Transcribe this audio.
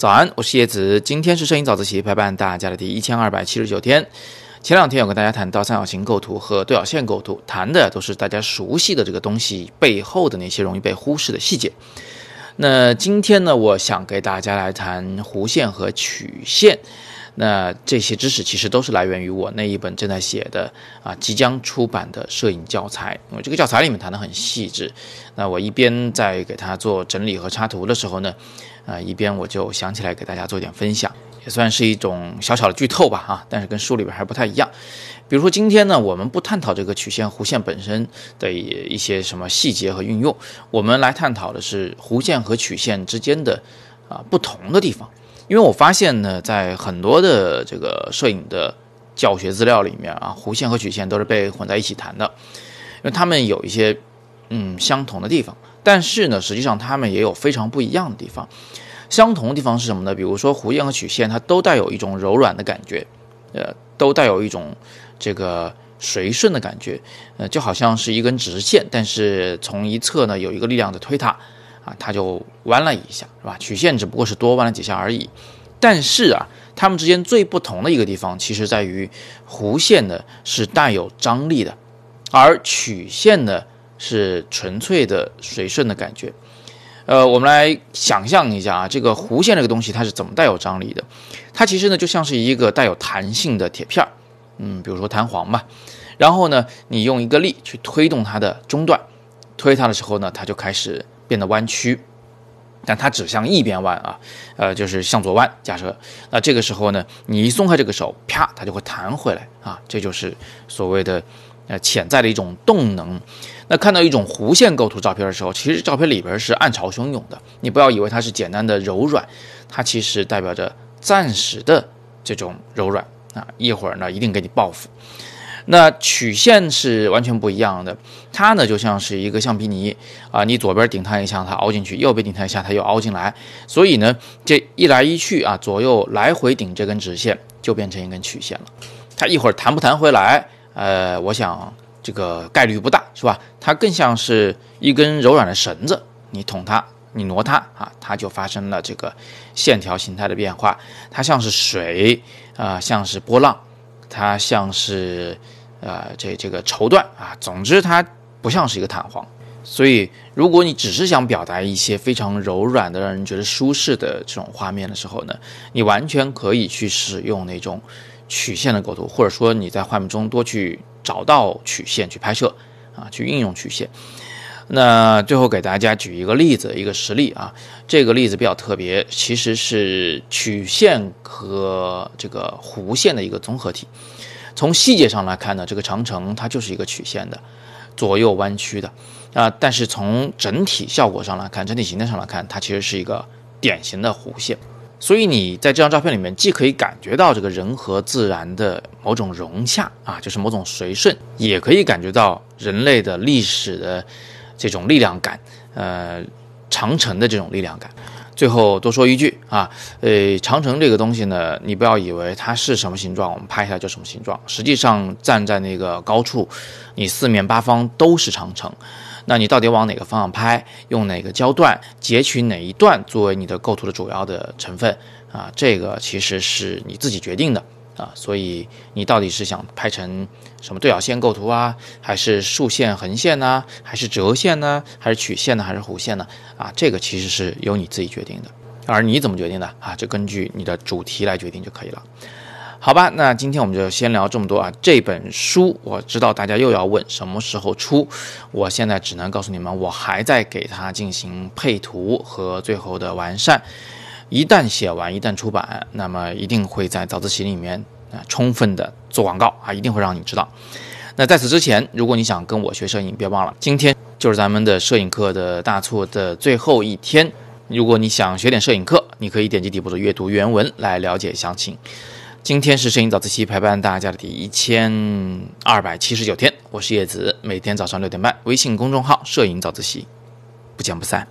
早安，我是叶子。今天是摄影早自习陪伴大家的第一千二百七十九天。前两天有跟大家谈到三角形构图和对角线构图，谈的都是大家熟悉的这个东西背后的那些容易被忽视的细节。那今天呢，我想给大家来谈弧线和曲线。那这些知识其实都是来源于我那一本正在写的啊即将出版的摄影教材，因为这个教材里面谈的很细致。那我一边在给它做整理和插图的时候呢，啊一边我就想起来给大家做点分享，也算是一种小小的剧透吧哈，但是跟书里边还不太一样。比如说今天呢，我们不探讨这个曲线弧线本身的一些什么细节和运用，我们来探讨的是弧线和曲线之间的啊不同的地方。因为我发现呢，在很多的这个摄影的教学资料里面啊，弧线和曲线都是被混在一起谈的，因为他们有一些嗯相同的地方，但是呢，实际上他们也有非常不一样的地方。相同的地方是什么呢？比如说弧线和曲线，它都带有一种柔软的感觉，呃，都带有一种这个随顺的感觉，呃，就好像是一根直线，但是从一侧呢有一个力量的推它。啊，它就弯了一下，是吧？曲线只不过是多弯了几下而已。但是啊，它们之间最不同的一个地方，其实在于弧线呢是带有张力的，而曲线呢是纯粹的随顺的感觉。呃，我们来想象一下啊，这个弧线这个东西它是怎么带有张力的？它其实呢就像是一个带有弹性的铁片儿，嗯，比如说弹簧吧。然后呢，你用一个力去推动它的中段，推它的时候呢，它就开始。变得弯曲，但它只向一边弯啊，呃，就是向左弯。假设那这个时候呢，你一松开这个手，啪，它就会弹回来啊，这就是所谓的呃潜在的一种动能。那看到一种弧线构图照片的时候，其实照片里边是暗潮汹涌的，你不要以为它是简单的柔软，它其实代表着暂时的这种柔软啊，一会儿呢一定给你报复。那曲线是完全不一样的，它呢就像是一个橡皮泥啊，你左边顶它一下，它凹进去；右边顶它一下，它又凹进来。所以呢，这一来一去啊，左右来回顶这根直线，就变成一根曲线了。它一会儿弹不弹回来，呃，我想这个概率不大，是吧？它更像是一根柔软的绳子，你捅它，你挪它啊，它就发生了这个线条形态的变化。它像是水啊，像是波浪。它像是，呃，这这个绸缎啊，总之它不像是一个弹簧。所以，如果你只是想表达一些非常柔软的、让人觉得舒适的这种画面的时候呢，你完全可以去使用那种曲线的构图，或者说你在画面中多去找到曲线去拍摄啊，去运用曲线。那最后给大家举一个例子，一个实例啊，这个例子比较特别，其实是曲线和这个弧线的一个综合体。从细节上来看呢，这个长城它就是一个曲线的，左右弯曲的啊。但是从整体效果上来看，整体形态上来看，它其实是一个典型的弧线。所以你在这张照片里面，既可以感觉到这个人和自然的某种融洽啊，就是某种随顺，也可以感觉到人类的历史的。这种力量感，呃，长城的这种力量感。最后多说一句啊，呃，长城这个东西呢，你不要以为它是什么形状，我们拍下来就什么形状。实际上站在那个高处，你四面八方都是长城。那你到底往哪个方向拍，用哪个焦段，截取哪一段作为你的构图的主要的成分啊？这个其实是你自己决定的。啊，所以你到底是想拍成什么对角线构图啊，还是竖线、横线呢？还是折线呢？还是曲线呢？还是弧线呢？啊，这个其实是由你自己决定的。而你怎么决定的啊？就根据你的主题来决定就可以了。好吧，那今天我们就先聊这么多啊。这本书我知道大家又要问什么时候出，我现在只能告诉你们，我还在给它进行配图和最后的完善。一旦写完，一旦出版，那么一定会在早自习里面啊充分的做广告啊，一定会让你知道。那在此之前，如果你想跟我学摄影，别忘了今天就是咱们的摄影课的大促的最后一天。如果你想学点摄影课，你可以点击底部的阅读原文来了解详情。今天是摄影早自习陪伴大家的第一千二百七十九天，我是叶子，每天早上六点半，微信公众号“摄影早自习”，不见不散。